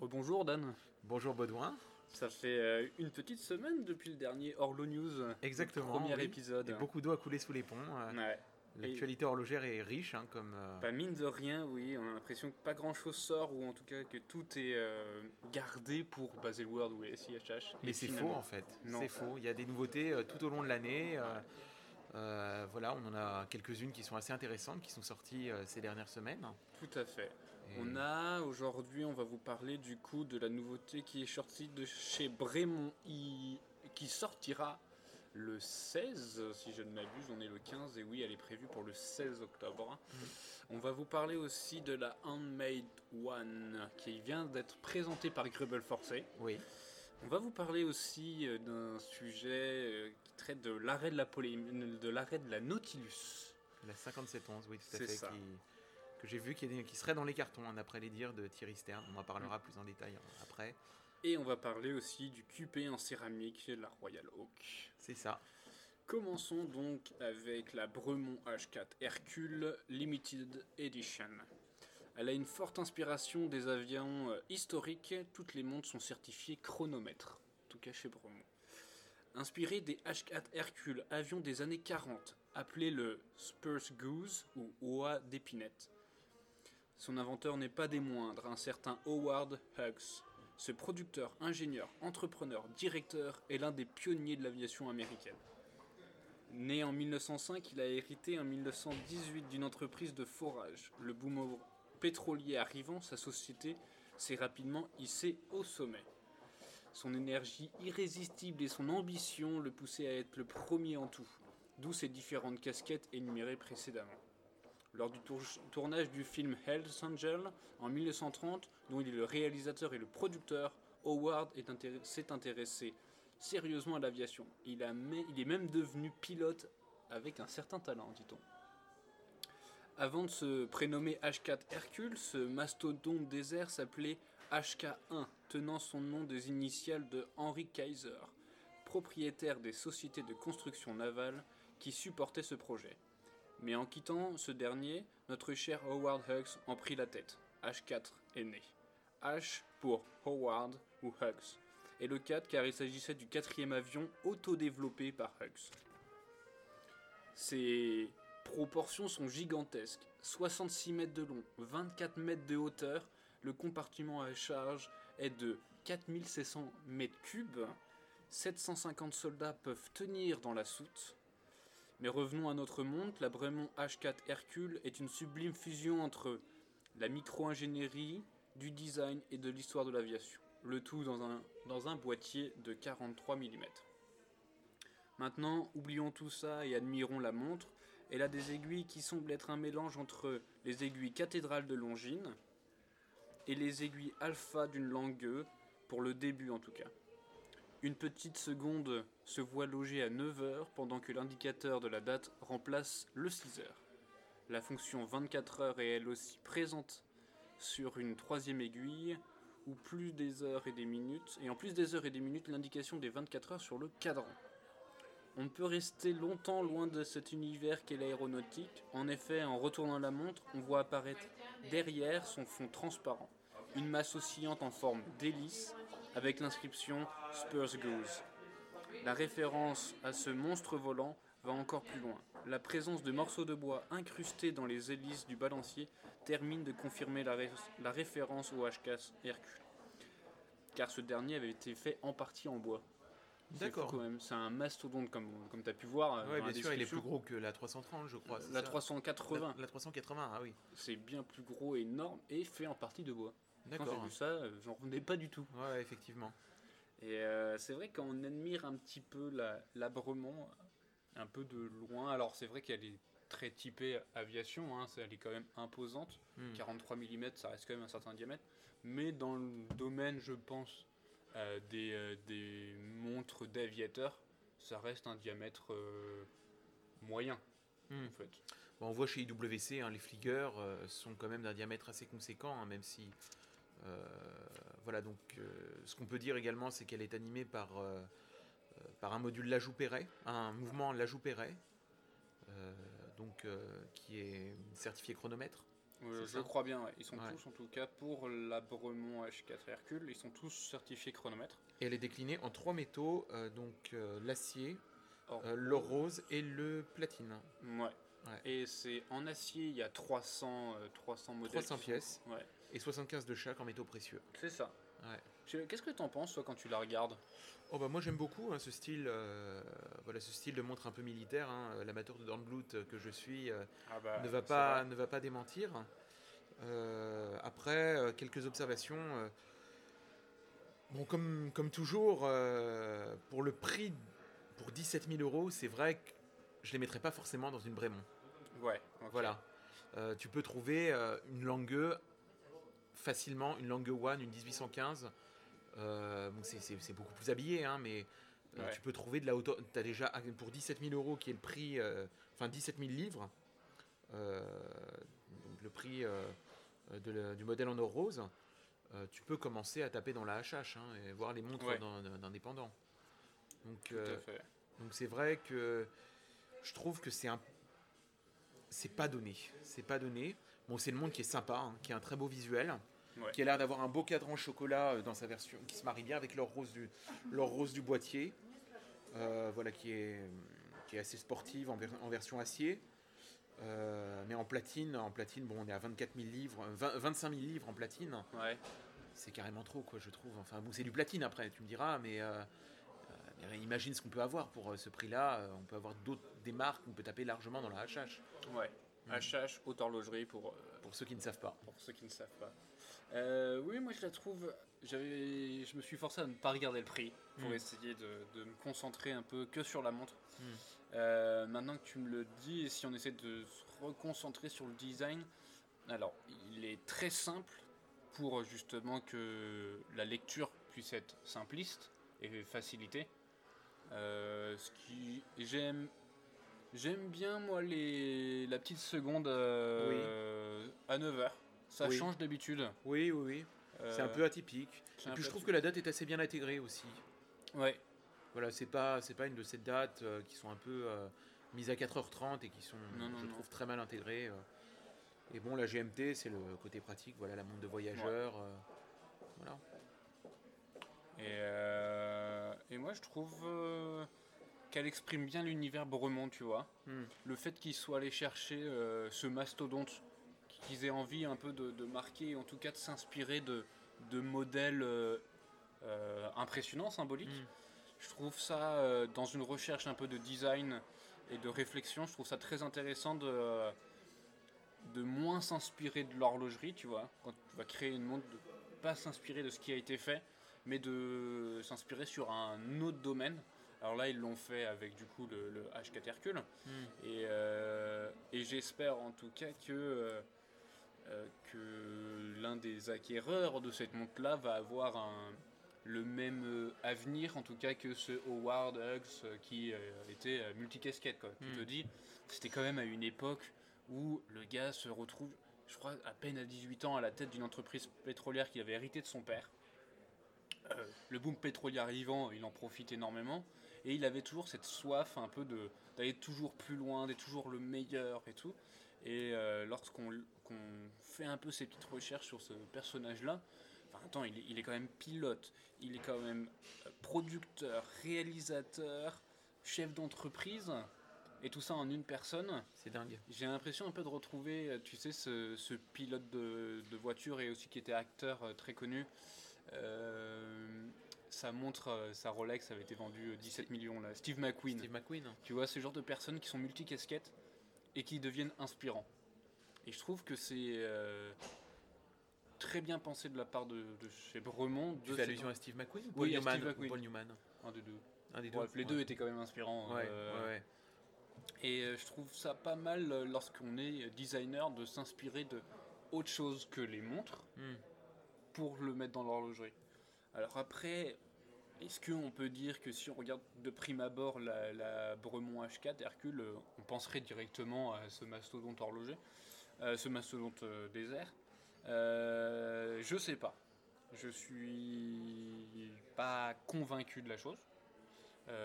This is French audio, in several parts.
Rebonjour Dan. Bonjour Baudouin. Ça fait euh, une petite semaine depuis le dernier Orlo News. Exactement. Premier oui. épisode. Et beaucoup d'eau a coulé sous les ponts. euh, Ouais. L'actualité horlogère est riche, hein, comme. euh, Pas mine de rien, oui, on a l'impression que pas grand chose sort, ou en tout cas que tout est euh, gardé pour Baselworld ou SIHH. Mais c'est faux en fait. C'est faux. Il y a des nouveautés euh, tout au long de l'année. voilà, on en a quelques-unes qui sont assez intéressantes, qui sont sorties ces dernières semaines. Tout à fait. Et- On a aujourd'hui, on va vous parler du coup de la nouveauté qui est sortie de chez Bremont I, qui sortira le 16, si je ne m'abuse, on est le 15 et oui, elle est prévue pour le 16 octobre. On va vous parler aussi de la Handmade One qui vient d'être présentée par Grubble Forcé. Oui. On va vous parler aussi euh, d'un sujet euh, qui traite de l'arrêt de la de l'arrêt de la Nautilus. La 5711, oui, tout à C'est fait. ça. qui- que j'ai vu qui, est- qui serait dans les cartons, hein, d'après les dires de Thierry Stern. On en parlera plus en détail hein, après. Et on va parler aussi du QP en céramique, la Royal Oak. C'est ça. Commençons donc avec la Bremont H4 Hercule Limited Edition. Elle a une forte inspiration des avions euh, historiques, toutes les montres sont certifiées chronomètre, en tout cas chez Bremont. Inspiré des H4 Hercule, avions des années 40, appelé le Spurs Goose ou Oa d'épinette. Son inventeur n'est pas des moindres, un certain Howard Hughes. Ce producteur, ingénieur, entrepreneur, directeur est l'un des pionniers de l'aviation américaine. Né en 1905, il a hérité en 1918 d'une entreprise de forage. Le boom pétrolier arrivant, sa société s'est rapidement hissée au sommet. Son énergie irrésistible et son ambition le poussaient à être le premier en tout, d'où ses différentes casquettes énumérées précédemment. Lors du tour- tournage du film Hells Angel en 1930, dont il est le réalisateur et le producteur, Howard s'est intéressé sérieusement à l'aviation. Il est même devenu pilote avec un certain talent, dit-on. Avant de se prénommer H4 Hercule, ce mastodonte désert s'appelait HK1, tenant son nom des initiales de Henry Kaiser, propriétaire des sociétés de construction navale qui supportaient ce projet. Mais en quittant ce dernier, notre cher Howard Hughes en prit la tête. H4 est né. H pour Howard ou Hughes. Et le 4 car il s'agissait du quatrième avion autodéveloppé par Hughes. Ses proportions sont gigantesques. 66 mètres de long, 24 mètres de hauteur. Le compartiment à charge est de 4700 mètres cubes. 750 soldats peuvent tenir dans la soute. Mais revenons à notre montre, la Bremont H4 Hercule est une sublime fusion entre la micro-ingénierie, du design et de l'histoire de l'aviation. Le tout dans un, dans un boîtier de 43 mm. Maintenant, oublions tout ça et admirons la montre. Elle a des aiguilles qui semblent être un mélange entre les aiguilles cathédrales de Longines et les aiguilles alpha d'une langue, pour le début en tout cas. Une petite seconde se voit logée à 9h pendant que l'indicateur de la date remplace le 6h. La fonction 24 heures est elle aussi présente sur une troisième aiguille, ou plus des heures et des minutes, et en plus des heures et des minutes, l'indication des 24 heures sur le cadran. On peut rester longtemps loin de cet univers qu'est l'aéronautique. En effet, en retournant la montre, on voit apparaître derrière son fond transparent une masse oscillante en forme d'hélice avec l'inscription Spurs Goose. La référence à ce monstre volant va encore plus loin. La présence de morceaux de bois incrustés dans les hélices du balancier termine de confirmer la, ré- la référence au HK Hercule. Car ce dernier avait été fait en partie en bois. D'accord. fou quand même, c'est un mastodonte comme, comme tu as pu voir. euh, la bien sûr, il est plus gros que la 330, je crois. La ça 380, La, la 380, ah oui. c'est bien plus gros et énorme et fait en partie de bois. Quand j'ai D'accord. vu ça, euh, j'en revenais pas du tout. Ouais, effectivement. Et euh, c'est vrai qu'on admire un petit peu la- l'abrement un peu de loin. Alors c'est vrai qu'elle est très typée aviation, hein, elle est quand même imposante. Hmm. 43 mm, ça reste quand même un certain diamètre. Mais dans le domaine, je pense, euh, des, euh, des montres d'aviateurs, ça reste un diamètre moyen, Hmm. en fait. Bon, on voit chez IWC, hein, les Fliegers euh, sont quand même d'un diamètre assez conséquent, hein, même si. Euh, voilà, donc euh, ce qu'on peut dire également, c'est qu'elle est animée par, euh, par un module Lajoux-Perret, un mouvement Lajoux-Perret, euh, donc, qui est certifié chronomètre. Euh, je crois bien, ils sont tous en tout cas pour la Bremont H4 Hercule, ils sont tous certifiés chronomètre. Et elle est déclinée en trois métaux, euh, donc euh, l'acier, l'or rose et le platine. Ouais. Et c'est en acier, il y a 300, 300 modèles. 300 pièces. Et 75 de chaque en métaux précieux. C'est ça. Qu'est-ce que tu en penses, toi, quand tu la regardes? Oh bah moi j'aime beaucoup hein, ce style, voilà ce style de montre un peu militaire. Hein. L'amateur de Dornblut que je suis ah bah, ne va pas ne va pas démentir. après quelques observations. bon comme comme toujours pour le prix pour 17 000 euros c'est vrai que je les mettrais pas forcément dans une Brémont. Ouais. Voilà. tu peux trouver une langue facilement une langue one une 1815 euh, c'est beaucoup plus habillé, hein, mais euh, tu peux trouver de la hauteur. Tu as déjà pour 17 000 euros, qui est le prix, euh, enfin 17 000 livres, le prix du modèle en or rose, tu peux commencer à taper dans la HH hein, et voir les montres d'indépendants. Donc, donc c'est vrai que je trouve que c'est un c'est pas donné. C'est pas donné. Bon, c'est le monde qui est sympa, hein, qui a un très beau visuel qui a l'air d'avoir un beau cadran chocolat euh, dans sa version, qui se marie bien avec l'or rose du, rose du boîtier. Euh, voilà, qui est, qui est assez sportive en, en version acier. Euh, mais en platine, en platine, bon, on est à 24 000 livres, 25 000 livres en platine. Ouais. C'est carrément trop, quoi, je trouve. Enfin, bon, c'est du platine après, tu me diras, mais, imagine ce qu'on peut avoir pour ce prix-là. on peut avoir d'autres des marques, on peut taper largement dans la HH. Ouais. HH, haute horlogerie pour. pour ceux qui ne savent pas. Pour ceux qui ne savent pas. Euh, oui, moi je la trouve. Je me suis forcé à ne pas regarder le prix pour hmm. essayer de, me concentrer un peu que sur la montre. Hmm. Euh, maintenant que tu me le dis, et si on essaie de se reconcentrer sur le design, alors il est très simple pour justement que la lecture puisse être simpliste et facilitée. Euh, ce qui j'aime j'aime bien moi les la petite seconde à 9h ça change d'habitude. Oui, oui, oui. c'est un peu atypique. Et puis je trouve que la date est assez bien intégrée aussi. Ouais. Voilà, c'est pas, c'est pas une de ces dates euh, qui sont un peu euh, mises à 4h30 et qui sont, je trouve, très mal intégrées. Euh. Et bon, la GMT, c'est le côté pratique, voilà, la montre de voyageur. voilà. Et, et, moi, je trouve qu'elle exprime bien l'univers Bremont, tu vois. Hmm. Le fait qu'il soit allé chercher ce mastodonte qu'ils aient envie un peu de, marquer, en tout cas de s'inspirer de, de, modèles euh, euh, impressionnants, symboliques. Mm. Je trouve ça, euh, dans une recherche un peu de design et de réflexion, je trouve ça très intéressant de, de moins s'inspirer de l'horlogerie, tu vois, quand tu vas créer une montre, de pas s'inspirer de ce qui a été fait, mais de s'inspirer sur un autre domaine. Alors là, ils l'ont fait avec du coup le, H4 Hercule. Mm. Et, et j'espère en tout cas que euh, que l'un des acquéreurs de cette montre-là va avoir un, le même euh, avenir, en tout cas, que ce Howard Hughes euh, qui était multicasquette. Quoi. Tu te hmm. dis, c'était quand même à une époque où le gars se retrouve, je crois, à peine à 18 ans à la tête d'une entreprise pétrolière qu'il avait hérité de son père. le boom pétrolier arrivant, il en profite énormément. Et il avait toujours cette soif un peu de d'aller toujours plus loin, d'être toujours le meilleur et tout. Et lorsqu'on qu'on fait un peu ces petites recherches sur ce personnage-là, enfin attends, il est, quand même pilote, il est quand même euh, producteur, réalisateur, chef d'entreprise, et tout ça en une personne. C'est dingue. J'ai l'impression un peu de retrouver, euh, tu sais, ce, pilote de, voiture et aussi qui était acteur euh, très connu. Sa montre, sa Rolex avait été vendue 17 millions là. Steve McQueen. Steve McQueen. Tu vois, ce genre de personnes qui sont multicasquettes et qui deviennent inspirants. Et je trouve que c'est euh, très bien pensé de la part de, chez Bremont. Tu fais allusion à Steve McQueen ou Paul, Newman, Paul Newman Un des deux. Un des deux. les deux étaient quand même inspirants. Ouais, euh, ouais. Et euh, je trouve ça pas mal lorsqu'on est designer de s'inspirer de autre chose que les montres hmm. pour le mettre dans l'horlogerie. Alors après, est-ce qu'on peut dire que si on regarde de prime abord la, la Bremont H4 Hercule, on penserait directement à ce mastodonte horloger euh, ce mastodonte euh, désert euh, Je sais pas. Je suis pas convaincu de la chose.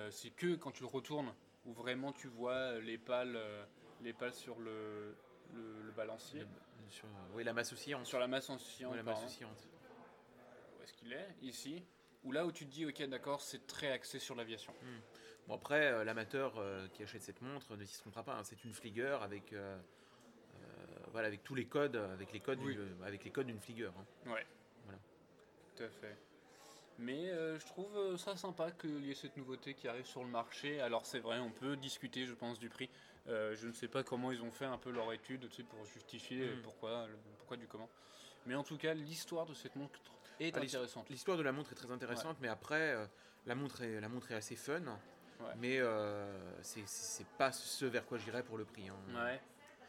c'est que quand tu le retournes, où vraiment tu vois les pales, les pales sur le, le, balancier. sur oui, la masse oscillante. Sur la masse oscillante. La masse oscillante. Où est-ce qu'il est? Ici. Ou là où tu te dis, ok, d'accord, c'est très axé sur l'aviation. Hmm. Bon, après, euh, l'amateur euh, qui achète cette montre ne s'y trompera pas. hein. C'est une Flieger avec, euh, voilà, avec tous les codes, avec les codes, Oui. avec les codes d'une Flieger. hein. Ouais. Voilà. Tout à fait. Mais je trouve ça sympa qu'il y ait cette nouveauté qui arrive sur le marché. Alors c'est vrai, on peut discuter, je pense, du prix. Je ne sais pas comment ils ont fait un peu leur étude tu sais, pour justifier Mm. pourquoi, le- pourquoi du comment. Mais en tout cas, l'histoire de cette montre est Ah, l'histoire- intéressante. L'histoire de la montre est très intéressante, mais après, euh, la, montre est, la montre est assez fun. Ouais. Mais euh, c'est- pas ce vers quoi j'irais pour le prix. hein. Ouais.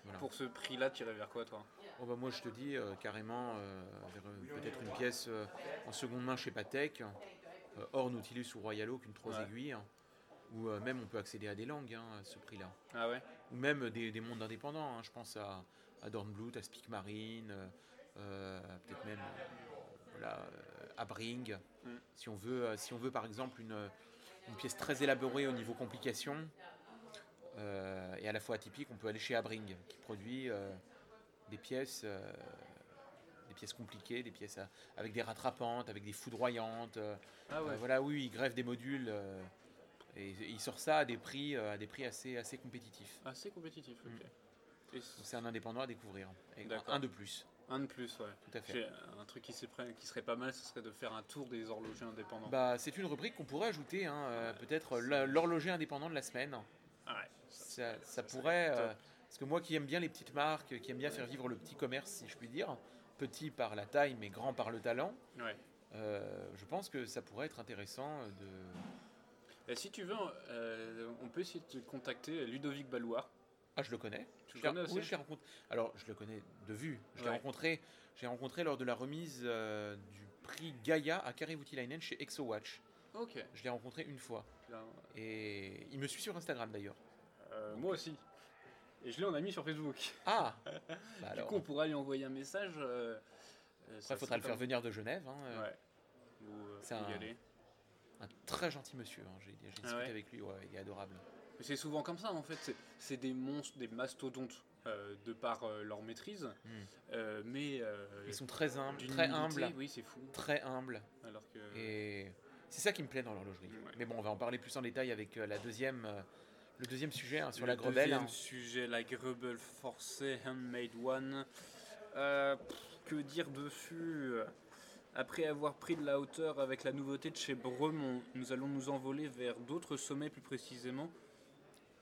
Voilà. Pour ce prix-là, tu irais vers quoi, toi? Oh bah moi je te dis euh, carrément euh, peut-être une pièce en seconde main chez Patek, hors Nautilus ou Royal Oak, une 3 Ouais. aiguilles, hein, ou même on peut accéder à des langues hein, à ce prix-là. Ah ouais? Ou même des, des mondes indépendants, hein, je pense à, à Dornblut, à Speak Marine, euh, peut-être même euh, euh, à Bring. Mm. Si, on veut, euh, si on veut par exemple une, une pièce très élaborée au niveau complication, euh, et à la fois atypique, on peut aller chez Abring, qui produit euh, des pièces, euh, des pièces compliquées, des pièces à- avec des rattrapantes, avec des foudroyantes. euh, Ah ouais. euh, voilà, oui, il greffe des modules euh, et, et il sort ça à des prix, euh, à des prix assez, assez compétitifs. Assez compétitif, ok. Mm. C'est un indépendant à découvrir. Et un de plus, un de plus, ouais. tout à fait. J'ai un truc qui, serait- qui serait pas mal, ce serait de faire un tour des horlogers indépendants. Bah, c'est une rubrique qu'on pourrait ajouter, hein, euh, peut-être l'horloger indépendant de la semaine. Ah ouais. Ça, pourrait, euh, parce que moi qui aime bien les petites marques, qui aime bien faire vivre le petit commerce, si je puis dire, petit par la taille mais grand par le talent, Ouais. euh, je pense que ça pourrait être intéressant de. Et si tu veux, on peut essayer de te contacter Ludovic Balloir. Ah, je le connais. Tu Je le connais aussi oui, je l'ai rencontré. Alors, je le connais de vue. Je l'ai rencontré. J'ai rencontré lors de la remise euh, du prix Gaia à Kari Voutilainen chez ExoWatch. Ok. Je l'ai rencontré une fois. Bien. Et il me suit sur Instagram d'ailleurs. Euh, moi aussi. Et je l'ai en ami sur Facebook. Ah bah Du alors, coup, on pourra lui envoyer un message. euh, après, il faudra le faire venir de Genève. hein, Ouais. Ou C'est un- très gentil monsieur. hein, J'ai j'ai discuté Ah ouais avec lui. Ouais, il est adorable. Mais c'est souvent comme ça en fait. C'est- des monstres, des mastodontes euh, de par euh, leur maîtrise. Hmm. Euh, mais. Ils sont très humbles, très humbles, Oui, c'est fou. très humbles. Alors que. Et c'est ça qui me plaît dans l'horlogerie. Ouais. Mais bon, on va en parler plus en détail avec la deuxième, le deuxième sujet hein, sur Le la Grebelle. deuxième hein. sujet, la Grebel forcée Handmade One. Que dire dessus Après avoir pris de la hauteur avec la nouveauté de chez Bremont, nous allons nous envoler vers d'autres sommets plus précisément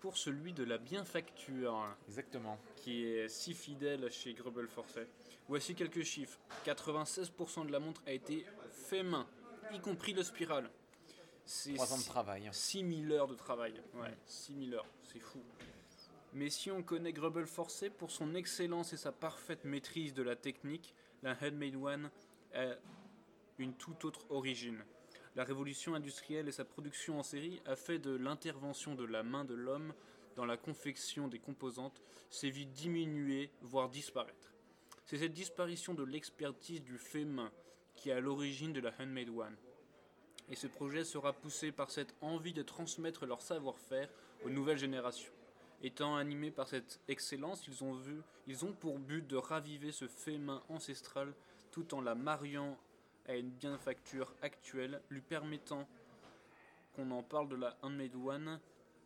pour celui de la bienfacture Exactement. qui est si fidèle chez Grebel Forcet. Voici quelques chiffres. 96% de la montre a été fait main, y compris le spiral. C'est Trois ans de travail. hein. 6000 heures de travail. Ouais, 6000 heures, c'est fou. Mais si on connaît Grubble Forcé pour son excellence et sa parfaite maîtrise de la technique, la Handmade One a une toute autre origine. La révolution industrielle et sa production en série a fait de l'intervention de la main de l'homme dans la confection des composantes s'est vite diminuer, voire disparaître. C'est cette disparition de l'expertise du fait main qui est à l'origine de la Handmade One. Et ce projet sera poussé par cette envie de transmettre leur savoir-faire aux nouvelles générations. Étant animés par cette excellence, ils ont, vu, ils ont pour but de raviver ce fait main ancestral tout en la mariant à une bienfacture actuelle, lui permettant, qu'on en parle de la Handmade One,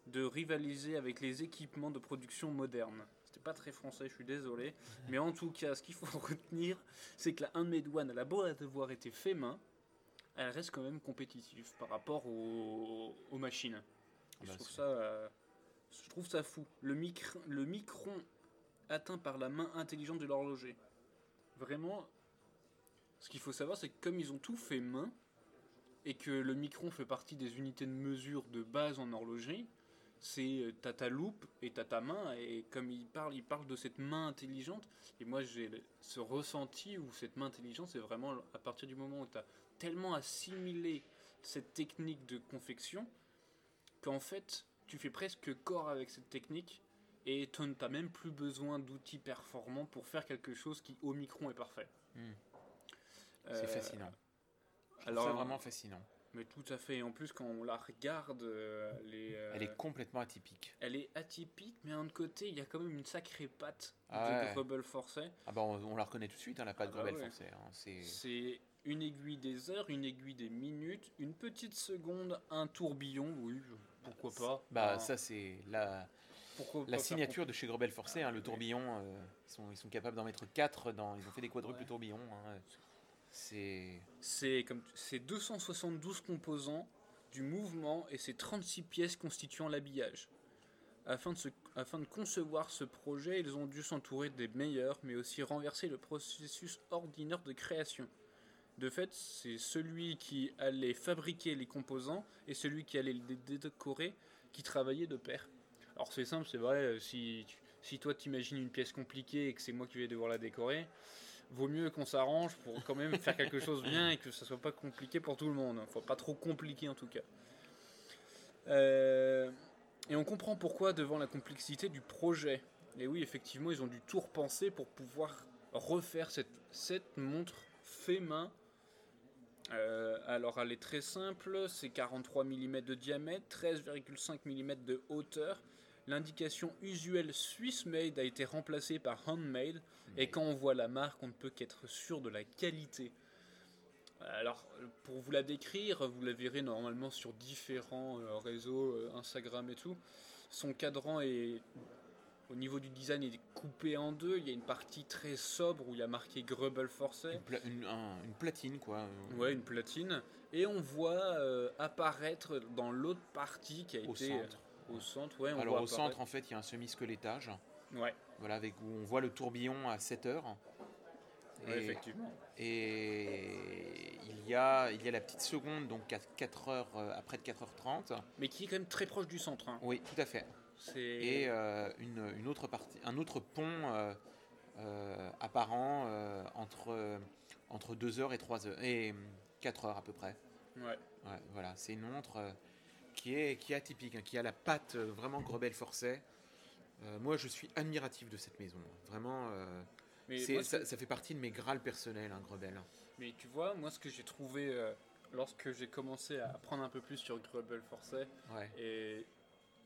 de rivaliser avec les équipements de production modernes. C'était pas très français, je suis désolé. Mais en tout cas, ce qu'il faut retenir, c'est que la Handmade One, elle a beau avoir été fait main, elle reste quand même compétitive par rapport aux, aux machines. Bah, je, trouve c'est- ça, euh, je trouve ça fou. Le, le micron atteint par la main intelligente de l'horloger. Vraiment, ce qu'il faut savoir, c'est que comme ils ont tout fait main, et que le micron fait partie des unités de mesure de base en horlogerie, c'est euh, t'as ta loupe et t'as ta main, et comme il parle, il parle de cette main intelligente, et moi j'ai ce ressenti où cette main intelligente, c'est vraiment à partir du moment où tu as tellement assimilé cette technique de confection, qu'en fait, tu fais presque corps avec cette technique, et tu n'as même plus besoin d'outils performants pour faire quelque chose qui au micron est parfait. Hmm. Euh, C'est fascinant. Je trouve alors- ça vraiment fascinant. Mais tout à fait. En plus, quand on la regarde, euh, euh, Elle est complètement atypique. elle est atypique, mais d'un côté, il y a quand même une sacrée patte Ah de ouais. Forcé. Ah bah on, on la reconnaît tout de suite, hein, la patte Ah bah Grebel ouais. hein, c'est... C'est une aiguille des heures, une aiguille des minutes, une petite seconde, un tourbillon, oui, pourquoi pas. Bah ça c'est la, pourquoi la pas faire signature de chez Grebel Forcé, hein, le tourbillon. euh, ils, sont, ils sont capables d'en mettre 4 dans. Ils ont fait des quadruples Ouais. tourbillons. C'est. Comme c'est 272 composants du mouvement et c'est 36 pièces constituant l'habillage. Afin de, concevoir ce projet, ils ont dû s'entourer des meilleurs, mais aussi renverser le processus ordinaire de création. De fait, c'est celui qui allait fabriquer les composants et celui qui allait les dé- décorer qui travaillaient de pair. Alors c'est simple, c'est vrai, si toi t'imagines une pièce compliquée et que c'est moi qui vais devoir la décorer, vaut mieux qu'on s'arrange pour quand même faire quelque chose bien et que ça soit pas compliqué pour tout le monde. Faut pas trop compliqué en tout cas. Euh, et on comprend pourquoi devant la complexité du projet. Et oui, effectivement, ils ont dû tout repenser pour pouvoir refaire cette, cette montre fait main. Euh, alors elle est très simple, c'est 43 mm de diamètre, 13,5 mm de hauteur. L'indication usuelle Swiss Made a été remplacée par Handmade. Et quand on voit la marque, on ne peut qu'être sûr de la qualité. Alors, pour vous la décrire, vous la verrez normalement sur différents euh, réseaux, euh, Instagram et tout. Son cadran est, au niveau du design, est coupé en deux. Il y a une partie très sobre où il y a marqué Grubble Forcé. Une, pla- une- un- une platine quoi. Ouais, une platine. Et on voit euh, apparaître dans l'autre partie qui a Au été centre. Au centre. Ouais, on Alors voit au centre en fait il y a un semi-squelettage. Ouais, Voilà, avec où on voit le tourbillon à 7 heures. ouais, Et- effectivement. Et il y a, il y a la petite seconde, donc à 4 heures, euh, après de 4h30. Mais qui est quand même très proche du centre. hein. Oui, tout à fait. Et euh, une, une autre partie, un autre pont euh, euh, apparent euh, entre, entre 2 heures et 3 heures, et 4 heures à peu près. ouais. Ouais, voilà, c'est une montre euh, qui, est, qui est atypique, hein, qui a la patte euh, vraiment Grebel Forcet. Euh, moi, je suis admiratif de cette maison. Vraiment, euh, Mais c'est- moi, ça, fait partie de mes grâles personnels, hein, Grebel. Mais tu vois, moi ce que j'ai trouvé euh, lorsque j'ai commencé à apprendre un peu plus sur Forcé, Ouais. et,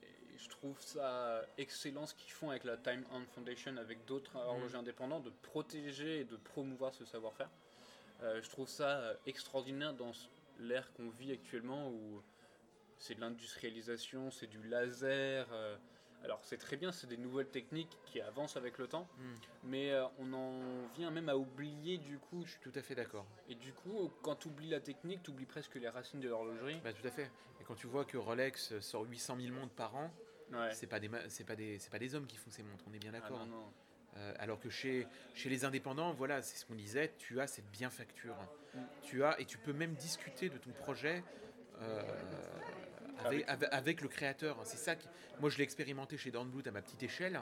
et je trouve ça excellent ce qu'ils font avec la Time Hand Foundation, avec d'autres horlogers indépendants, de protéger et de promouvoir ce savoir-faire. Je trouve ça extraordinaire dans l'ère qu'on vit actuellement où c'est de l'industrialisation, c'est du laser. euh, alors c'est très bien, c'est des nouvelles techniques qui avancent avec le temps, Mm. mais euh, on en vient même à oublier du coup Je suis tout à fait d'accord. et du coup, quand tu oublies la technique, tu oublies presque les racines de l'horlogerie. Bah, tout à fait. Et quand tu vois que Rolex sort 800 000 montres par an, Ouais. c'est pas des c'est pas des c'est pas des hommes qui font ces montres. On est bien Ah, d'accord. non, non. Euh, alors que chez chez les indépendants, voilà, c'est ce qu'on disait. Tu as cette bienfacture. Mm. Tu as et tu peux même discuter de ton projet. euh, avec, avec, avec le créateur, c'est ça. Qui, moi, je l'ai expérimenté chez Dornblut à ma petite échelle,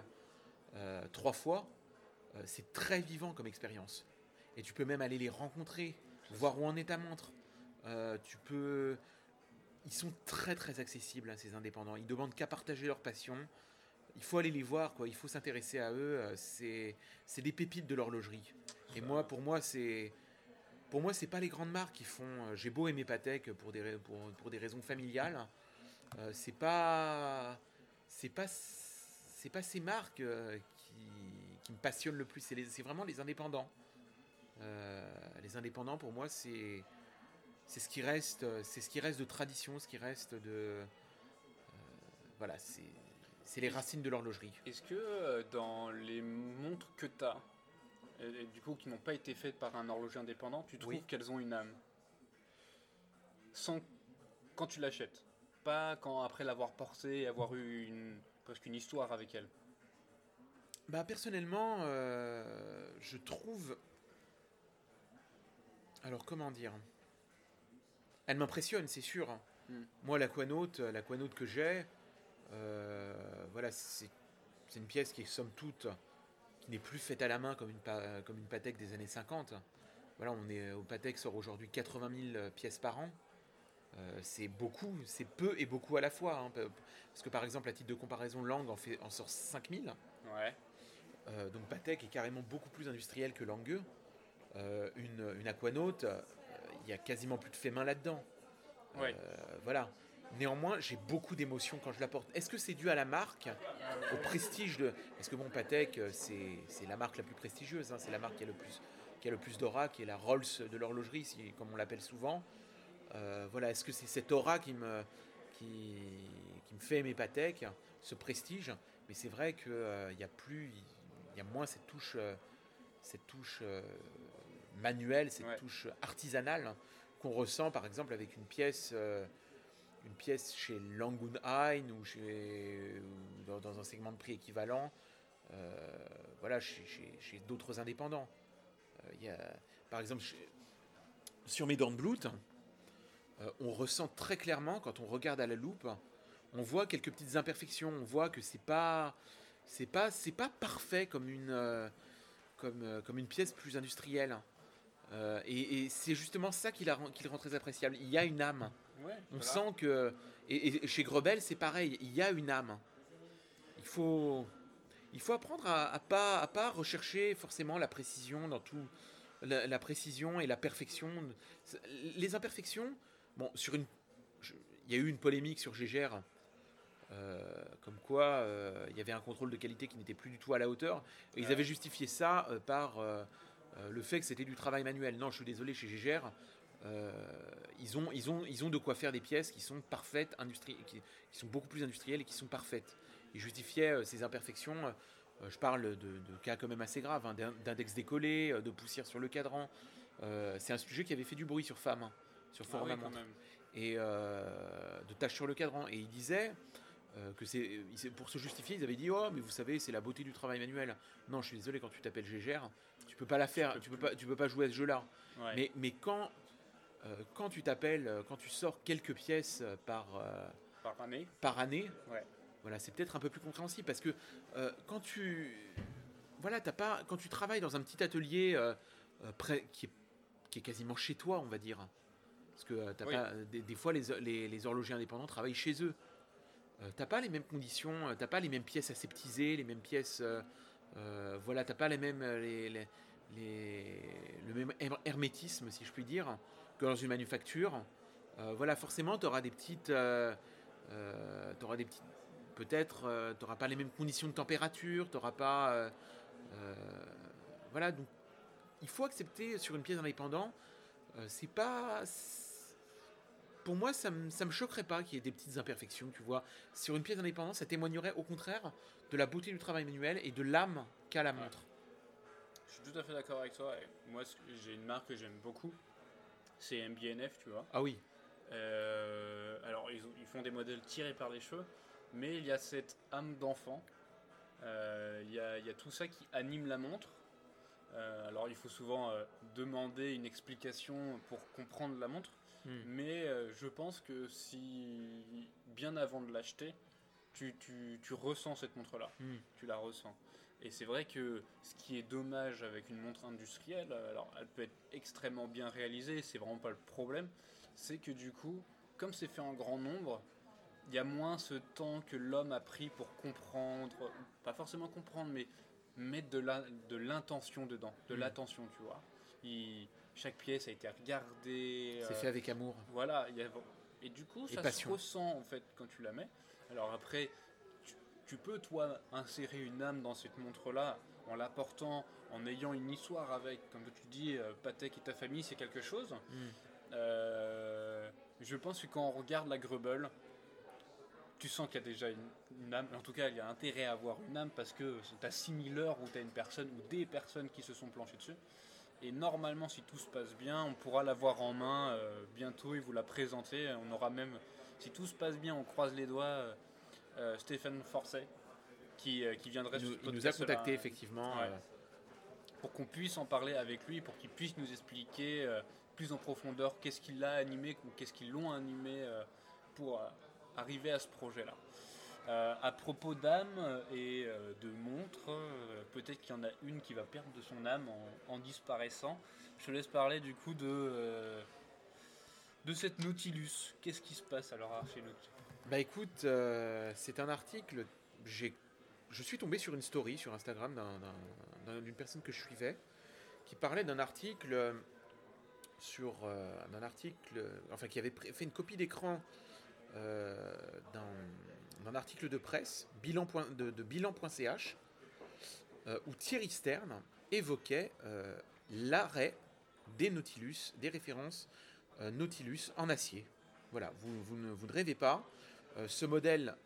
euh, trois fois. Euh, c'est très vivant comme expérience. Et tu peux même aller les rencontrer, voir où en est ta montre. Euh, tu peux. Ils sont très très accessibles à ces indépendants. Ils demandent qu'à partager leur passion. Il faut aller les voir, quoi. Il faut s'intéresser à eux. C'est c'est des pépites de l'horlogerie. Et moi, pour moi, c'est pour moi, c'est pas les grandes marques qui font. J'ai beau aimer Patek pour des pour, pour des raisons familiales. Euh, c'est pas c'est pas c'est pas ces marques euh, qui, qui me passionnent le plus. C'est les- c'est vraiment les indépendants. Euh, les indépendants, pour moi, c'est c'est ce qui reste, c'est ce qui reste de tradition, ce qui reste de voilà, c'est c'est les racines de l'horlogerie. Est-ce que dans les montres que tu as, et, et du coup qui n'ont pas été faites par un horloger indépendant, tu trouves Oui. qu'elles ont une âme? Sans quand tu l'achètes, pas quand après l'avoir portée et avoir eu une presque une histoire avec elle. Bah personnellement, euh, je trouve. Alors comment dire? Elle m'impressionne, c'est sûr. Mm. Moi, l'aquanaute, l'aquanaute que j'ai, euh, voilà, c'est une pièce qui est somme toute, qui n'est plus faite à la main comme une, comme une Patek des années 50. Voilà, on est au Patek sort aujourd'hui 80 000 pièces par an. Euh, c'est beaucoup, c'est peu et beaucoup à la fois. hein. Parce que par exemple, à titre de comparaison, Lang en, fait, en sort 5000. Ouais. Euh, donc Patek est carrément beaucoup plus industriel que Langueux. Euh, une, une aquanaute, euh, il y a quasiment plus de fait main là-dedans. Ouais. voilà. Néanmoins, j'ai beaucoup d'émotions quand je la porte. Est-ce que c'est dû à la marque, au prestige de. Parce que bon, Patek, c'est c'est la marque la plus prestigieuse, hein, c'est la marque qui a le plus, qui a le plus d'aura, qui est la Rolls de l'horlogerie, si- comme on l'appelle souvent. Euh, voilà, est-ce que c'est cette aura qui me, qui, qui me fait aimer Patek, ce prestige? Mais c'est vrai qu'il il y a plus, il y a moins cette touche, euh, cette touche euh, manuelle, cette Ouais. touche artisanale qu'on ressent par exemple avec une pièce, euh, une pièce chez Langunhain ou, chez, ou dans, dans un segment de prix équivalent, euh, voilà, chez, chez- chez d'autres indépendants. Euh, il y a, par exemple, chez- sur mes Dornblut, euh, on ressent très clairement quand on regarde à la loupe, on voit quelques petites imperfections, on voit que c'est pas, c'est pas, c'est pas parfait comme une, euh, comme, euh, comme une pièce plus industrielle. Euh, et et c'est justement ça qui, la rend, qui le rend très appréciable. Il y a une âme. Ouais, On voilà. sent que. Et, et chez Grebel, c'est pareil. Il y a une âme. Il faut, il faut apprendre à, à pas, à pas rechercher forcément la précision dans tout. La, la précision et la perfection. Les imperfections. Bon, sur une. Il y a eu une polémique sur Gégère. euh, comme quoi euh, il y avait un contrôle de qualité qui n'était plus du tout à la hauteur. Et ils Ouais. avaient justifié ça euh, par euh, le fait que c'était du travail manuel. Non, je suis désolé, chez Gégère, euh, ils, ont, ils, ont, ils ont de quoi faire des pièces qui sont parfaites, qui, qui sont beaucoup plus industrielles et qui sont parfaites. Ils justifiaient euh, ces imperfections. euh, je parle de, de cas quand même assez graves, hein, d'in- d'index décollé, de poussière sur le cadran. C'est un sujet qui avait fait du bruit sur Femme, sur Ah oui, Montre même. et euh, de taches sur le cadran. Et il disait euh, que c'est pour se justifier, ils avaient dit oh mais vous savez c'est la beauté du travail manuel. Non, je suis désolé quand tu t'appelles Gégère, tu peux pas la faire, peux tu peux pas, tu peux pas jouer à ce jeu-là. Ouais. Mais mais quand euh, quand tu t'appelles, quand tu sors quelques pièces par Par année. par année, Ouais. voilà, c'est peut-être un peu plus compréhensible parce que quand tu voilà, t'as pas quand tu travailles dans un petit atelier près, qui, est, qui est quasiment chez toi, on va dire, parce que euh, Oui. pas des, des fois les, les, les horlogers indépendants travaillent chez eux. Euh, t'as pas les mêmes conditions, euh, t'as pas les mêmes pièces aseptisées, les mêmes pièces, euh, euh, voilà, t'as pas les mêmes euh, les, le même her- hermétisme, si je puis dire, que dans une manufacture. Euh, voilà, forcément, tu auras des petites, euh, euh, t'auras des petites, peut-être, tu n'auras pas les mêmes conditions de température, tu n'auras pas, euh, euh, voilà, donc il faut accepter sur une pièce indépendante, euh, c'est pas, pour moi, ça me, ça me choquerait pas qu'il y ait des petites imperfections, tu vois. Sur une pièce indépendante, ça témoignerait au contraire de la beauté du travail manuel et de l'âme qu'a la montre. Je suis tout à fait d'accord avec toi. et moi, j'ai une marque que j'aime beaucoup. C'est MBNF, tu vois. Ah oui, Euh, alors, ils, ont- ils font des modèles tirés par les cheveux, mais il y a cette âme d'enfant. Euh, Il y, a, il y a tout ça qui anime la montre. Euh, alors, il faut souvent demander une explication pour comprendre la montre, Hmm. mais euh, je pense que si, bien avant de l'acheter, tu, tu- tu ressens cette montre-là Hmm. tu la ressens. Et c'est vrai que ce qui est dommage avec une montre industrielle, alors elle peut être extrêmement bien réalisée, c'est vraiment pas le problème, c'est que du coup, comme c'est fait en grand nombre, il y a moins ce temps que l'homme a pris pour comprendre, pas forcément comprendre, mais mettre de la- de l'intention dedans, de Mm. l'attention, tu vois. Il- chaque pièce a été regardée. c'est euh, fait avec amour. voilà, il y a- et du coup, Et ça passion. se ressent en fait quand tu la mets. Alors après, tu, tu peux toi insérer une âme dans cette montre-là en l'apportant, en ayant une histoire avec, comme tu dis, euh, Patek et ta famille, c'est quelque chose. Hmm. Euh, je pense que quand on regarde la Grebel, tu sens qu'il y a déjà une, une âme. En tout cas, il y a intérêt à avoir une âme parce que tu as 6000 heures où tu as une personne ou des personnes qui se sont planchées dessus. Et normalement, si tout se passe bien, on pourra l'avoir en main euh, bientôt et vous la présenter. On aura même, si tout se passe bien, on croise les doigts, euh, euh, Stéphane Forcet qui, qui viendrait nous, il nous a contacté effectivement. Ouais. pour qu'on puisse en parler avec lui, pour qu'il puisse nous expliquer plus en profondeur qu'est-ce qui l'a animé ou qu'est-ce qui l'ont animé pour arriver à ce projet-là. Euh, à propos d'âme et euh, de montres, euh, peut-être qu'il y en a une qui va perdre de son âme en, disparaissant. Je te laisse parler du coup de, de cette Nautilus. Qu'est-ce qui se passe alors Nautilus Bah écoute, c'est un article. Je suis tombé sur une story sur Instagram d'un- d'un- d'un- d'une personne que je suivais qui parlait d'un article sur article, enfin qui avait fait une copie d'écran d'un article de presse, bilan de, bilan.ch, où Thierry Stern évoquait l'arrêt des Nautilus, des références Nautilus en acier. Voilà, vous, ne, vous rêvez pas. ce modèle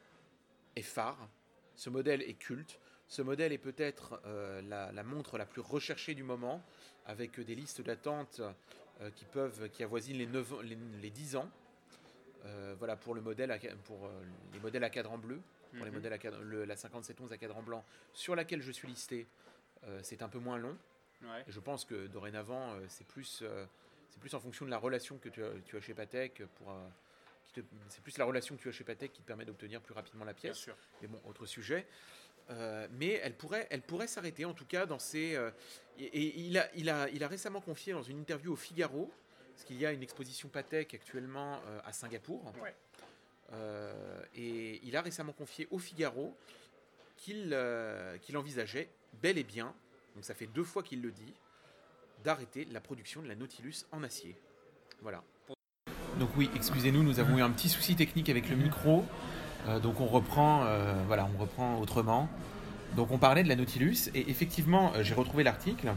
est phare, ce modèle est culte, ce modèle est peut-être euh, la, montre la plus recherchée du moment, avec des listes d'attente euh, qui peuvent, qui avoisinent les, 9, les, 10 ans. Euh, voilà pour le modèle, pour les modèles à cadran bleu, pour les mhm. modèles à la 5711 à cadran blanc, sur laquelle je suis listé, c'est un peu moins long. je pense que dorénavant, c'est plus, c'est plus en fonction de la relation que tu as, tu as chez Patek pour c'est plus la relation que tu as chez Patek qui te permet d'obtenir plus rapidement la pièce. Mais bon, autre sujet. Euh, mais elle pourrait, elle pourrait s'arrêter en tout cas dans ses. Euh, et, il, a, il, a, il a récemment confié dans une interview au Figaro, parce qu'il y a une exposition Patek actuellement euh, à Singapour. et il a récemment confié au Figaro qu'il qu'il envisageait bel et bien, donc ça fait deux fois qu'il le dit, d'arrêter la production de la Nautilus en acier. Voilà. Donc oui, excusez-nous, nous avons eu un petit souci technique avec le micro. Euh, donc on reprend, euh, voilà, on reprend autrement. Donc on parlait de la Nautilus et effectivement, euh, j'ai retrouvé l'article.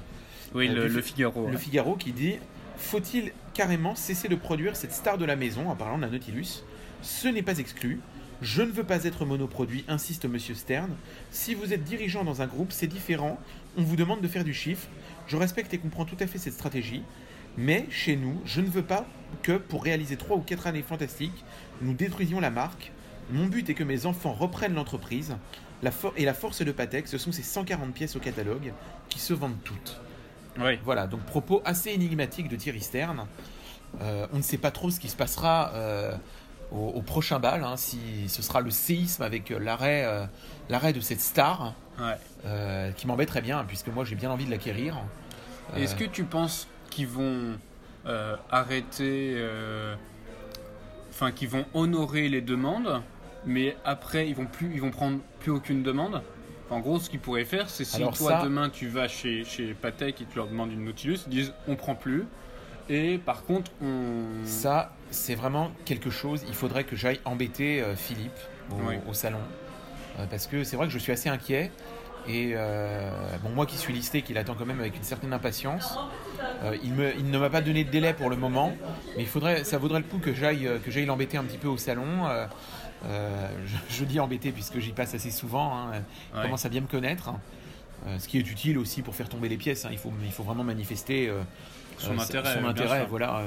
Oui, le, Figaro. Le Figaro qui dit faut-il carrément cesser de produire cette star de la maison en parlant de la Nautilus? Ce n'est pas exclu. Je ne veux pas être monoproduit, insiste Monsieur Stern. Si vous êtes dirigeant dans un groupe, c'est différent. On vous demande de faire du chiffre. Je respecte et comprends tout à fait cette stratégie. Mais chez nous, je ne veux pas que pour réaliser 3 ou 4 années fantastiques, nous détruisions la marque, mon but est que mes enfants reprennent l'entreprise. Et la force de Patek, ce sont ces 140 pièces au catalogue qui se vendent toutes. Oui. Voilà, donc propos assez énigmatiques de Thierry Stern. Euh, on ne sait pas trop ce qui se passera euh, au, prochain bal, hein, si ce sera le séisme avec euh, l'arrêt, de cette star, qui m'embête très bien, puisque moi j'ai bien envie de l'acquérir. Est-ce que tu penses qu'ils vont arrêter, enfin qu'ils vont honorer les demandes mais après ils vont plus ils vont prendre plus aucune demande? En gros, ce qu'ils pourraient faire, c'est si toi demain tu vas chez, chez Patek et tu leur demandes une Nautilus, ils disent on prend plus. Et par contre, on. Ça, c'est vraiment quelque chose. Il faudrait que j'aille embêter euh, Philippe au, salon. Euh, parce que c'est vrai que je suis assez inquiet. Et euh, bon, moi qui suis listé, qui l'attend quand même avec une certaine impatience, il, me, il, ne m'a pas donné de délai pour le moment. Mais il faudrait, ça vaudrait le coup que j'aille, que j'aille l'embêter un petit peu au salon. Euh, je, dis embêté puisque j'y passe assez souvent. Hein. Il commence à bien me connaître. Euh, ce qui est utile aussi pour faire tomber les pièces. Hein. Il, faut, il faut vraiment manifester euh, son intérêt. Son intérêt voilà.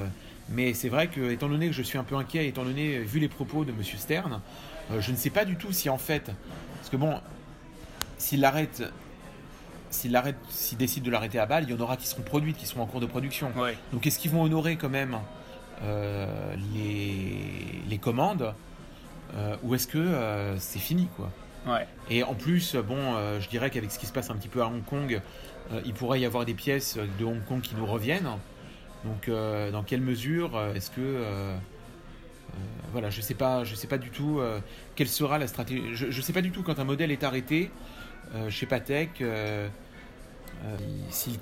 Mais c'est vrai que, étant donné que je suis un peu inquiet, étant donné, vu les propos de M. Stern, je ne sais pas du tout si en fait. Parce que bon, s'il l'arrête. S'il décide de l'arrêter à balle, il y en aura qui seront produites, qui seront en cours de production. Donc est-ce qu'ils vont honorer quand même les, les commandes? euh, ou est-ce que euh, c'est fini quoi Et en plus, bon, euh, je dirais qu'avec ce qui se passe un petit peu à Hong Kong, il pourrait y avoir des pièces de Hong Kong qui nous reviennent. Donc, dans quelle mesure est-ce que voilà, je sais pas, je sais pas du tout quelle sera la stratégie. Je, ne sais pas du tout quand un modèle est arrêté chez Patek. si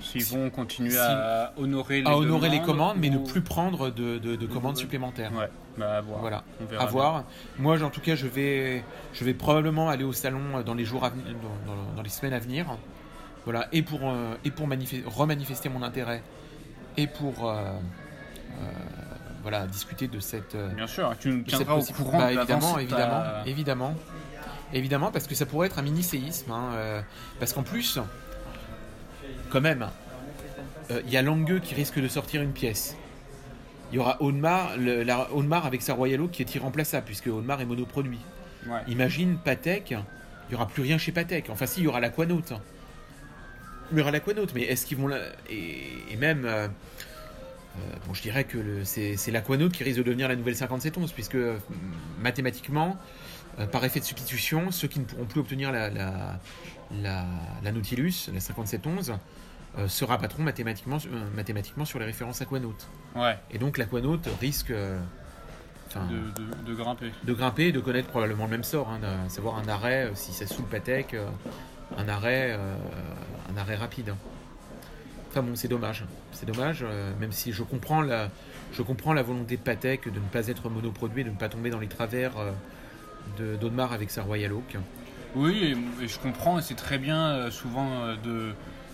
S'ils vont continuer à honorer les, à honorer les commandes, mais ne plus prendre de, commandes supplémentaires. Ouais. Bah, à voir. Voilà, à voir. Moi, en tout cas, je vais, je vais probablement aller au salon dans les jours à venir, dans, les semaines à venir. Voilà, et pour, euh, et pour remanifester mon intérêt, et pour euh, euh, voilà, discuter de cette. Bien sûr, tu nous tiendras au courant. Bah, évidemment, évidemment, évidemment, évidemment, parce que ça pourrait être un mini séisme, hein, parce qu'en plus, quand même, il y a Langueux qui risque de sortir une pièce il y aura Audemars, la, Audemars avec sa Royalo qui est irremplaçable puisque Audemars est monoproduit. Imagine Patek, il n'y aura plus rien chez Patek. Enfin, si, il y aura l'Aquanaut. Il y aura l'Aquanaut, mais est-ce qu'ils vont. Et, même. Euh, euh, bon, je dirais que c'est l'Aquanaut qui risque de devenir la nouvelle 5711, puisque euh, mathématiquement, par effet de substitution, ceux qui ne pourront plus obtenir la, la, la Nautilus, la 5711, euh, sera patron mathématiquement, euh, mathématiquement sur les références aquanautes. Ouais. Et donc l'aquanaute risque euh, de, grimper. De grimper et de connaître probablement le même sort, hein, savoir un arrêt, si ça sous le Patek, un arrêt, un arrêt rapide. Enfin bon, c'est dommage. C'est dommage, euh, même si je comprends la, je comprends la volonté de Patek de ne pas être monoproduit, de ne pas tomber dans les travers euh, de d'Audemars avec sa Royal Oak. Oui, et, et je comprends, et c'est très bien euh, souvent de,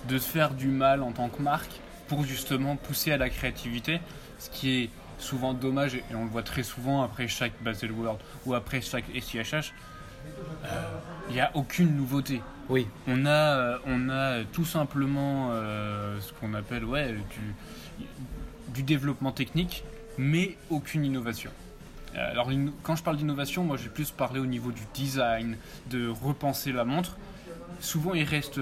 de se faire du mal en tant que marque pour justement pousser à la créativité, ce qui est souvent dommage, et on le voit très solement après chaque Baselworld ou après chaque SIHH, il n'y a aucune nouveauté. Oui, On a, euh, on a tout simplement euh, ce qu'on appelle ouais, du, du développement technique, mais aucune innovation. Euh, Alors quand je parle d'innovation, moi j'ai plus parlé au niveau du design, de repenser la montre. Souvent ils restent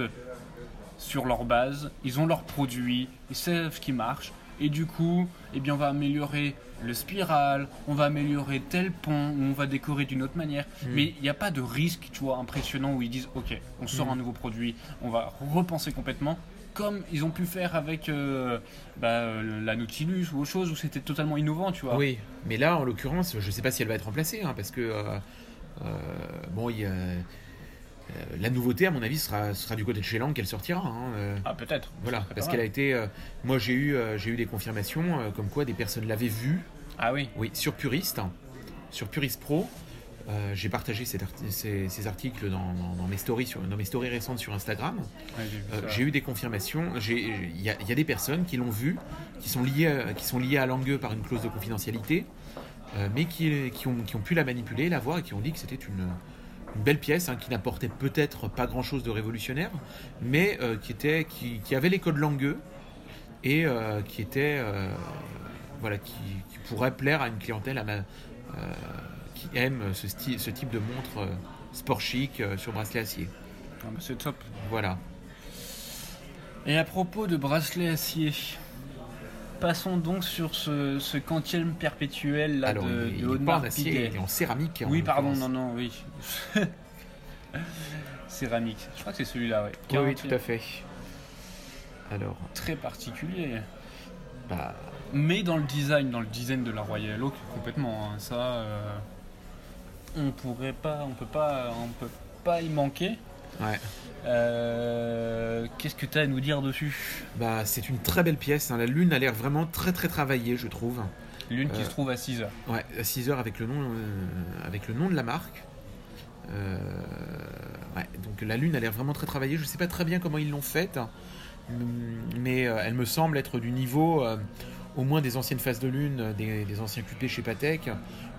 sur leur base, ils ont leurs produits, ils savent ce qui marche, et du coup, eh bien, on va améliorer le spiral, on va améliorer tel pont, on va décorer d'une autre manière. Mm. Mais il n'y a pas de risque, tu vois, impressionnant où ils disent, ok, on sort Mm. un nouveau produit, on va repenser complètement, comme ils ont pu faire avec euh, bah, euh, la Nautilus ou autre chose où c'était totalement innovant, tu vois. oui. Mais là, en l'occurrence, je sais pas si elle va être remplacée, hein, parce que euh, euh, bon, il y a- euh, la nouveauté, à mon avis, sera, sera du côté de chez Lang qu'elle sortira. hein, euh. Ah, peut-être. Voilà, parce qu'elle a été. euh, moi, j'ai eu, j'ai eu des confirmations comme quoi des personnes l'avaient vue, Ah oui. oui, sur Puriste, sur Puriste Pro. J'ai partagé cet arti- ces, ces articles dans, dans- dans mes stories sur, dans mes stories récentes sur Instagram. Ouais, j'ai eu des confirmations. Il y, a- il y a des personnes qui l'ont vu, qui sont liées, à- qui sont liées à Langueux par une clause de confidentialité, mais qui, qui ont, qui ont pu la manipuler, la voir et qui ont dit que c'était une, une belle pièce hein, qui n'apportait peut-être pas grand-chose de révolutionnaire, mais euh, qui, était, qui, qui avait les codes Langueux et euh, qui était euh, voilà qui, qui pourrait plaire à une clientèle à ma- qui aime ce, style, ce type de montre sport chic sur bracelet acier. Ah, bah, c'est top. Voilà. Et à propos de bracelet acier, passons donc sur ce, ce quantième perpétuel là Alors, de, il, de Audemars en acier, en céramique. en Oui, pardon, non, non, oui. Céramique. Je crois que c'est celui-là. Oui, oui, 40e. tout à fait. Alors, Très particulier. bah, Mais dans le design, dans le design de la Royal Oak, complètement. hein. Ça, euh, on pourrait pas, on peut pas, on peut pas y manquer. Ouais. Euh, Qu'est-ce que tu as à nous dire dessus? Bah, c'est une très belle pièce. hein. La lune a l'air vraiment très très travaillée, je trouve. L'une qui Euh, se trouve à 6 heures. Ouais, à 6 heures avec le nom, euh, avec le nom de la marque. Ouais, donc la lune a l'air vraiment très travaillée. Je sais pas très bien comment ils l'ont faite, hein. Hum, mais elle me semble être du niveau au moins des anciennes phases de lune, des, des anciens QP chez Patek,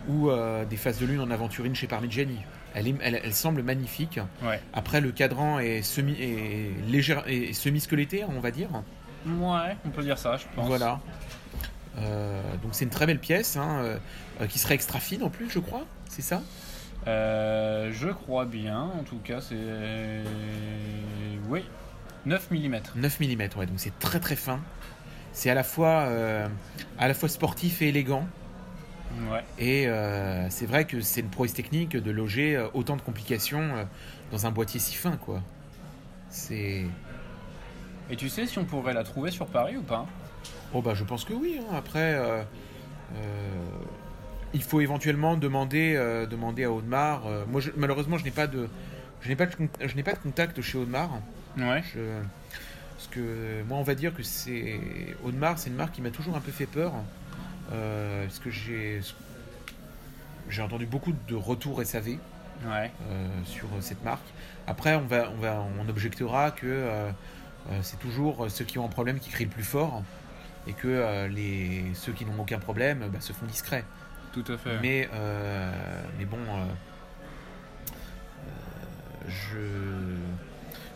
ou des phases de lune en aventurine chez Parmigiani. Elle, est- elle, elle semble magnifique. Ouais. Après, le cadran est semi, est légère, est semi-squeletté, on va dire. Ouais, on peut dire ça, je pense. Voilà. Euh, donc c'est une très belle pièce, hein, euh, qui serait extra fine en plus, je crois. C'est ça? Euh, je crois bien, en tout cas, c'est. Oui, 9 mm. 9 mm, ouais, donc c'est très très fin. C'est à la fois à la fois sportif et élégant. Ouais. Et euh, c'est vrai que c'est une prouesse technique de loger euh, autant de complications euh, dans un boîtier si fin, quoi. C'est. Et tu sais si on pourrait la trouver sur Paris ou pas? Oh bah je pense que oui. hein. Après, euh, euh, il faut éventuellement demander, demander à Audemars. moi, je- malheureusement, je n'ai pas de, je n'ai pas de, je n'ai pas de contact chez Audemars. Ouais. Je- parce que moi, on va dire que c'est Audemars, c'est une marque qui m'a toujours un peu fait peur, euh, parce que j'ai, j'ai entendu beaucoup de retours SAV Ouais. euh, sur cette marque. Après, on va, on va, on objectera que euh, euh, c'est toujours ceux qui ont un problème qui crient le plus fort, et que les ceux qui n'ont aucun problème bah, se font discrets. Tout à fait. Mais, mais bon, je,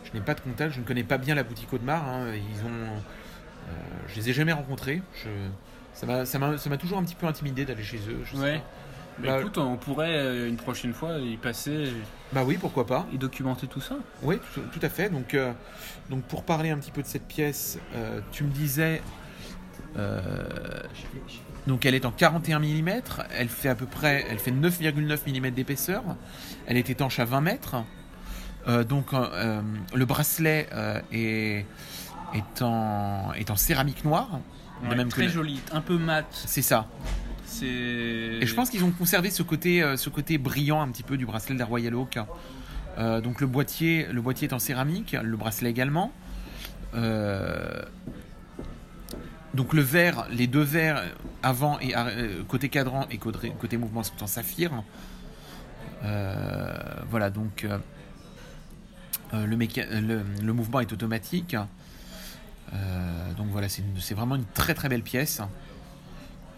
je n'ai pas de contact, je ne connais pas bien la boutique Audemars. hein. Ils ont, je les ai jamais rencontrés. Je, ça m'a, toujours un petit peu intimidé d'aller chez eux. je sais Ouais. pas. Mais Bah, écoute, on pourrait euh, une prochaine fois y passer Bah oui, pourquoi pas. et documenter tout ça. Oui, tout, tout à fait. Donc, euh, donc pour parler un petit peu de cette pièce, euh, tu me disais. euh, donc elle est en 41 mm, elle fait à peu près, elle fait 9,9 mm d'épaisseur, elle est étanche à 20 mètres. Donc le bracelet est, est, en, est en céramique noire, Ouais, même très joli, un peu mat. c'est ça. Et je pense qu'ils ont conservé ce côté, euh, ce côté brillant un petit peu du bracelet de la Royal Oak. Euh, donc le boîtier, le boîtier est en céramique, le bracelet également. Euh, donc le verre, les deux verres avant et côté cadran et côté, côté mouvement sont en saphir. Voilà, donc le, méca- le, le mouvement est automatique. Euh, donc voilà, c'est vraiment une très très belle pièce.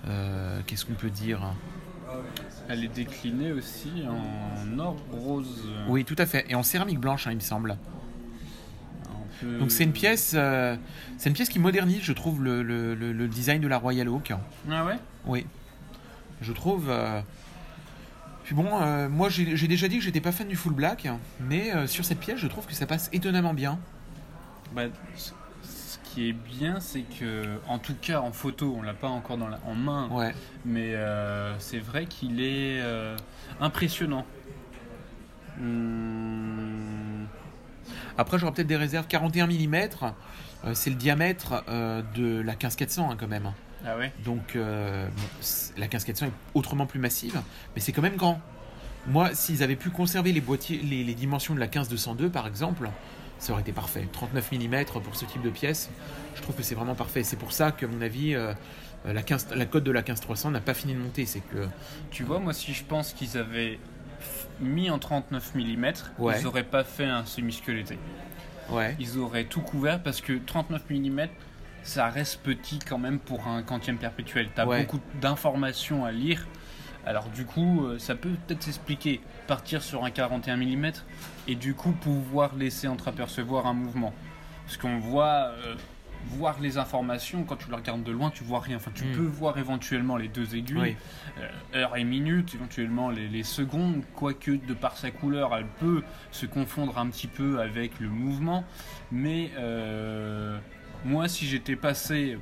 Euh, Qu'est-ce qu'on peut dire? Elle est déclinée aussi en or rose. Oui, tout à fait. Et en céramique blanche, hein, il me semble. Peu- Donc c'est une pièce, euh, c'est une pièce qui modernise, je trouve, le, le- le- le design de la Royal Oak. Ah ouais? Oui, je trouve. Puis bon, moi j'ai déjà dit que j'étais pas fan du full black, mais sur cette pièce, je trouve que ça passe étonnamment bien. Bah, qui est bien, c'est que, en tout cas en photo, on l'a pas encore dans la, en main, Ouais. mais euh, c'est vrai qu'il est euh, impressionnant. Hum, Après, j'aurais peut-être des réserves 41 mm. c'est le diamètre euh, de la 15400 hein, quand même. Ah ouais Donc euh, bon, la 15400 est autrement plus massive, mais c'est quand même grand. Moi, s'ils avaient pu conserver les boîtiers, les, les dimensions de la 15202 par exemple, ça aurait été parfait. 39 mm pour ce type de pièce, je trouve que c'est vraiment parfait. C'est pour ça que, à mon avis, euh, la, 15 la cote de la 15300 n'a pas fini de monter. C'est que Tu vois, moi, si je pense qu'ils avaient mis en 39 mm, Ouais. ils auraient pas fait un semi-squeletté. ouais, Ils auraient tout couvert parce que 39 mm, ça reste petit quand même pour un quantième perpétuel. T'as Ouais. beaucoup d'informations à lire. Alors du coup, euh, ça peut peut-être s'expliquer. Partir sur un 41 mm et du coup pouvoir laisser entreapercevoir un mouvement. Parce qu'on voit euh, voir les informations, quand tu le regardes de loin, tu vois rien. Enfin, tu Mm. peux voir éventuellement les deux aiguilles, oui, euh, heure et minute, éventuellement les, les secondes, quoique de par sa couleur, elle peut se confondre un petit peu avec le mouvement. Mais euh, moi, si j'étais passé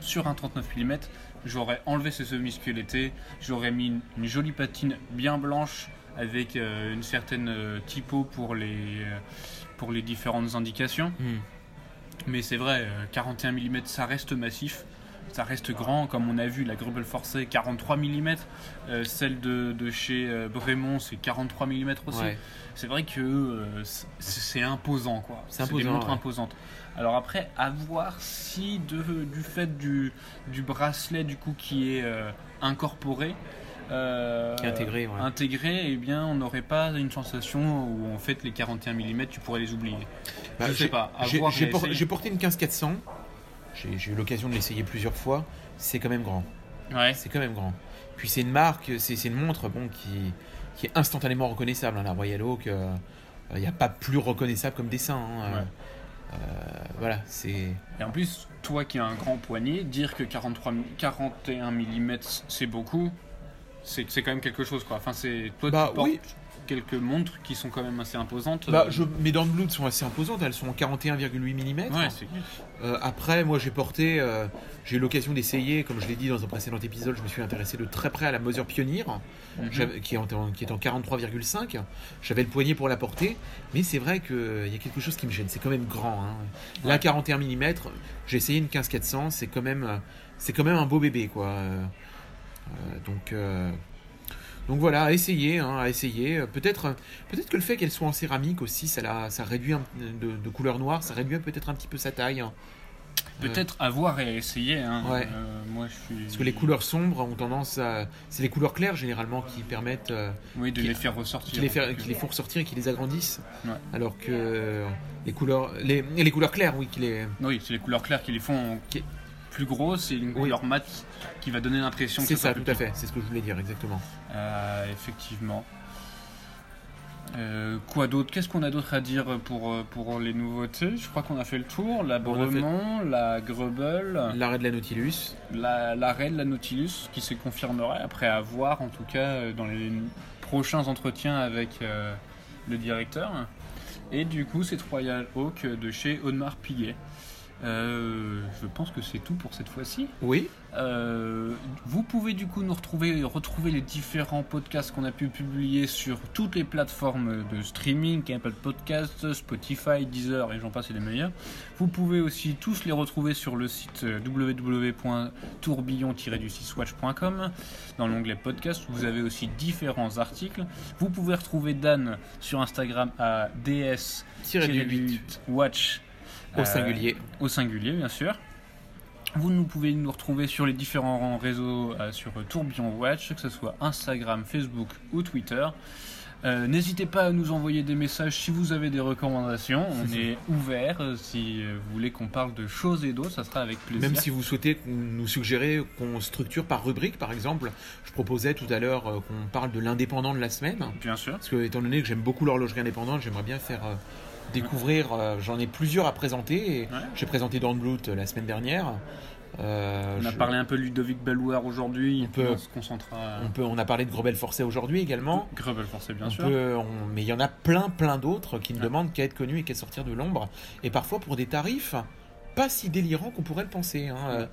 sur un 39 mm, j'aurais enlevé ce semi-squeletté, j'aurais mis une, une jolie patine bien blanche avec euh, une certaine euh, typo pour les, euh, pour les différentes indications. Hmm. Mais c'est vrai, euh, 41 mm, ça reste massif, ça reste grand. Comme on a vu, la Grubel forcée, 43 mm. celle de, de chez euh, Bremont, c'est 43 mm aussi. ouais. C'est vrai que euh, c'est- imposant, quoi. C'est des montres ouais. imposantes. Alors après, à voir si de, du fait du, du bracelet du coup qui est euh, incorporé, euh, intégré, ouais. intégré, eh bien, on n'aurait pas une sensation où en fait les 41 mm, tu pourrais les oublier. Bah, je sais pas. J'ai porté une 15400. J'ai eu l'occasion de l'essayer plusieurs fois. C'est quand même grand. Ouais. C'est quand même grand. Puis c'est une marque, c'est une montre bon, qui, qui est instantanément reconnaissable. hein, la Royal Oak, il n'y a pas plus reconnaissable comme dessin. hein, euh, Ouais. euh, voilà, c'est. Et en plus, toi qui as un grand poignet, dire que 43, mi- 41 mm c'est beaucoup, c'est c'est quand même quelque chose quoi. Enfin, c'est toi Bah, tu portes oui. Quelques montres qui sont quand même assez imposantes. Bah, euh, je, mes dents sont assez imposantes, elles sont en 41,8 mm. Ouais, Euh, après, moi j'ai porté, euh, j'ai eu l'occasion d'essayer, comme je l'ai dit dans un précédent épisode, je me suis intéressé de très près à la Moser Pioneer, Mhm. qui, est en, qui est en 43,5. J'avais le poignet pour la porter, mais c'est vrai qu'il y a quelque chose qui me gêne, c'est quand même grand. hein. Là, Ouais. 41 mm, j'ai essayé une 15400, c'est quand même, euh, quand même un beau bébé, quoi. Euh, euh, donc, euh, donc voilà, à essayer, hein, à essayer. Euh, Peut-être, peut-être que le fait qu'elle soit en céramique aussi, ça, la, ça réduit un- de, de couleur noire, ça réduit peut-être un petit peu sa taille. hein. Peut-être à voir et à essayer. hein. Ouais. Euh, moi, je suis. Parce que les couleurs sombres ont tendance à. C'est les couleurs claires généralement qui permettent. euh, Oui, de qui- les faire ressortir. qui, les qui les font ressortir et qui les agrandissent. Ouais. Alors que euh, les couleurs. Les, les couleurs claires, oui, qui les. Oui, c'est les couleurs claires qui les font Qui- plus grosses et une Oui. couleur mat qui va donner l'impression que C'est ça, tout à fait. C'est ce que je voulais dire, exactement. Euh, effectivement. Euh, quoi d'autre? Qu'est-ce qu'on a d'autre à dire pour, euh, pour les nouveautés? Je crois qu'on a fait le tour. La fait- Bremont, la Grubel, L'arrêt de la Nautilus. la, la Raid, la Nautilus, qui se confirmerait après à voir, en tout cas, dans les prochains entretiens avec euh, le directeur. Et du coup, c'est Royal Oak de chez Audemars Piguet. Euh, je pense que c'est tout pour cette fois-ci. Oui. Euh, vous pouvez du coup nous retrouver, retrouver les différents podcasts qu'on a pu publier sur toutes les plateformes de streaming, Apple Podcasts, Spotify, Deezer et j'en passe et des meilleurs. Vous pouvez aussi tous les retrouver sur le site euh, www.tourbillon-du6watch.com dans l'onglet podcast. Vous avez aussi différents articles. Vous pouvez retrouver Dan sur Instagram à ds Tiré du 8 watch au euh, singulier. au singulier bien sûr. Vous nous pouvez nous retrouver sur les différents réseaux euh, sur Tourbillon Watch, que ce soit Instagram, Facebook ou Twitter. Euh, N'hésitez pas à nous envoyer des messages si vous avez des recommandations. On est ouvert. Si vous voulez qu'on parle de choses et d'autres, ça sera avec plaisir. Même si vous souhaitez nous suggérer qu'on structure par rubrique, par exemple, je proposais tout à l'heure qu'on parle de l'indépendant de la semaine. Bien sûr. Parce que, étant donné que j'aime beaucoup l'horlogerie indépendante, j'aimerais bien faire euh, découvrir. euh, J'en ai plusieurs à présenter. Ouais. J'ai présenté Dornblut euh, la semaine dernière. Euh, On a je- parlé un peu de Ludovic Bellouard aujourd'hui. On peut- On se concentrera. on, peut, on a parlé de Grobel Forcé aujourd'hui également. Grubble forcé, bien On sûr. peut- on- mais il y en a plein, plein d'autres qui ne Ouais. demandent qu'à être connus et qu'à sortir de l'ombre. Et parfois pour des tarifs pas si délirants qu'on pourrait le penser. hein. Ouais.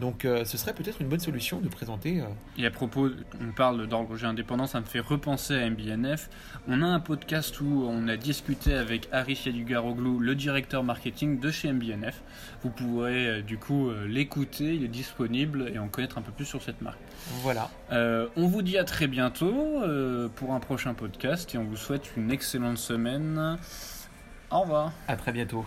Donc euh, ce serait peut-être une bonne solution de présenter. euh, Et à propos, on parle d'horloger indépendant, ça me fait repenser à MBNF. On a un podcast où on a discuté avec Harry Yadugaroglou, le directeur marketing de chez MBNF. Vous pourrez euh, du coup l'écouter, il est disponible et en connaître un peu plus sur cette marque. voilà. On vous dit à très bientôt pour un prochain podcast et on vous souhaite une excellente semaine. Au revoir. À très bientôt.